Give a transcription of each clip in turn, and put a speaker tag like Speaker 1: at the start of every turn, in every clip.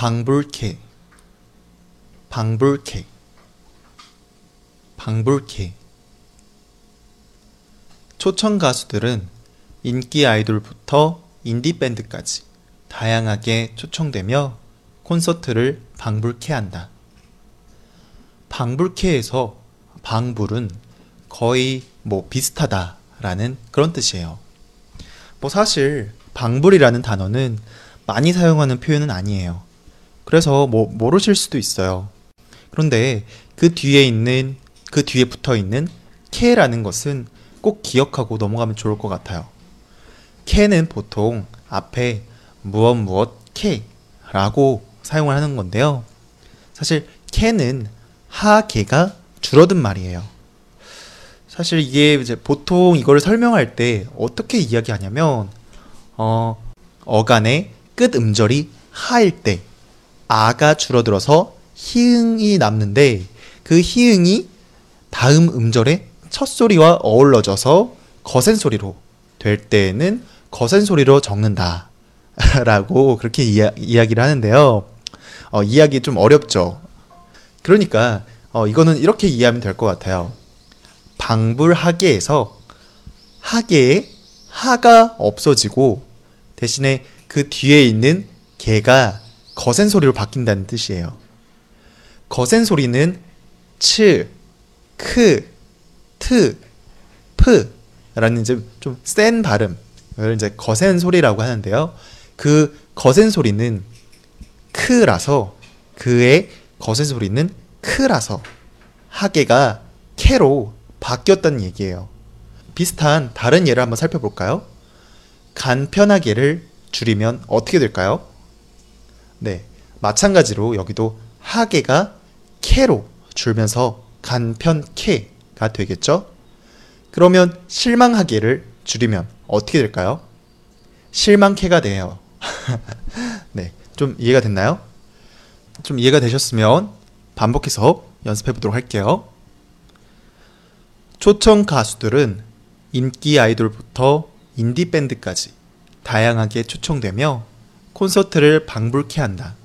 Speaker 1: 방불케 방불케 방불케 초청 가수들은 인기 아이돌부터 인디밴드까지 다양하게 초청되며 콘서트를 방불케 한다. 방불케에서 방불은 거의 뭐 비슷하다 라는 그런 뜻이에요. 뭐 사실 방불이라는 단어는 많이 사용하는 표현은 아니에요. 그래서 뭐 모르실 수도 있어요. 그런데 그 뒤에 있는 그 뒤에 붙어 있는 캐라는 것은 꼭 기억하고 넘어가면 좋을 것 같아요. 캐는 보통 앞에 무엇 무엇 캐라고 사용을 하는 건데요. 사실 캐는 하계가 줄어든 말이에요. 사실 이게 이제 보통 이걸 설명할 때 어떻게 이야기하냐면 어 어간의 끝 음절이 하일 때 아가 줄어들어서 히응이 남는데 그 히응이 다음 음절의 첫 소리와 어울러져서 거센 소리로 될 때에는 거센 소리로 적는다. 라고 그렇게 이야, 이야기를 하는데요. 어, 이야기 좀 어렵죠. 그러니까 어, 이거는 이렇게 이해하면 될 것 같아요. 방불하게에서 하게에 하가 없어지고 대신에 그 뒤에 있는 게가 거센 소리로 바뀐다는 뜻이에요. 거센 소리는 츠, 크, 트, 프라는 이제 좀 센 발음을 이제 거센 소리라고 하는데요. 그 거센 소리는 크라서 그의 거센 소리는 크라서 하계가 캐로 바뀌었다는 얘기예요. 비슷한 다른 예를 한번 살펴볼까요? 간편하게를 줄이면 어떻게 될까요? 네, 마찬가지로 여기도 하계가 캐로 줄면서 간편캐가 되겠죠? 그러면 실망하게를 줄이면 어떻게 될까요? 실망캐가 돼요. 네, 좀 이해가 됐나요? 좀 이해가 되셨으면 반복해서 연습해 보도록 할게요. 초청 가수들은 인기 아이돌부터 인디밴드까지 다양하게 초청되며 콘서트를 방불케 한다.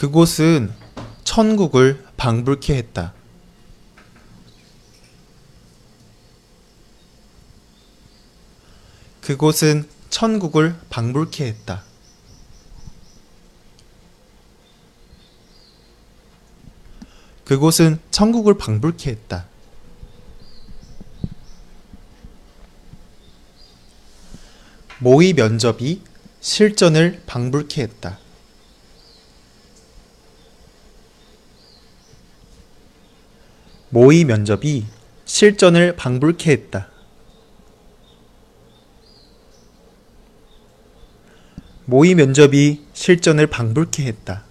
Speaker 1: 그곳은 천국을 방불케 했다. 그곳은 천국을 방불케 했다. 그곳은 천국을 방불케 했다. 모의 면접이 실전을 방불케 했다. 모의 면접이 실전을 방불케 했다. 모의 면접이 실전을 방불케 했다.